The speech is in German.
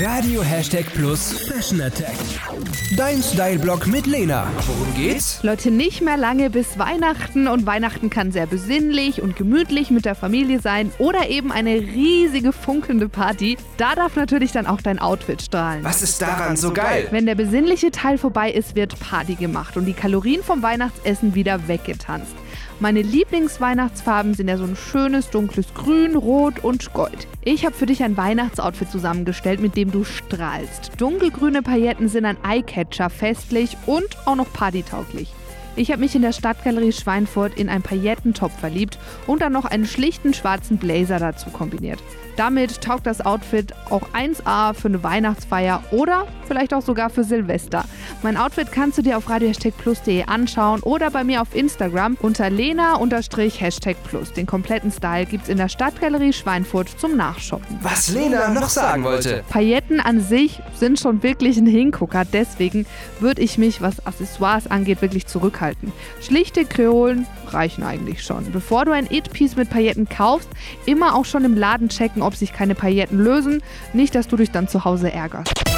Radio Hashtag Plus Fashion Attack. Dein Style-Blog mit Lena. Worum geht's? Leute, nicht mehr lange bis Weihnachten und Weihnachten kann sehr besinnlich und gemütlich mit der Familie sein oder eben eine riesige funkelnde Party. Da darf natürlich dann auch dein Outfit strahlen. Was ist daran so geil? Wenn der besinnliche Teil vorbei ist, wird Party gemacht und die Kalorien vom Weihnachtsessen wieder weggetanzt. Meine Lieblingsweihnachtsfarben sind ja so ein schönes dunkles Grün, Rot und Gold. Ich habe für dich ein Weihnachtsoutfit zusammengestellt, mit dem du strahlst. Dunkelgrüne Pailletten sind ein Eyecatcher, festlich und auch noch partytauglich. Ich habe mich in der Stadtgalerie Schweinfurt in einen Paillettentop verliebt und dann noch einen schlichten schwarzen Blazer dazu kombiniert. Damit taugt das Outfit auch 1A für eine Weihnachtsfeier oder vielleicht auch sogar für Silvester. Mein Outfit kannst du dir auf radio-plus.de anschauen oder bei mir auf Instagram unter lena-plus. Den kompletten Style gibt's in der Stadtgalerie Schweinfurt zum Nachshoppen. Was Lena noch sagen wollte. Pailletten an sich sind schon wirklich ein Hingucker, deswegen würde ich mich, was Accessoires angeht, wirklich zurückhalten. Schlichte Kreolen reichen eigentlich schon. Bevor du ein It-Piece mit Pailletten kaufst, immer auch schon im Laden checken, ob sich keine Pailletten lösen. Nicht, dass du dich dann zu Hause ärgerst.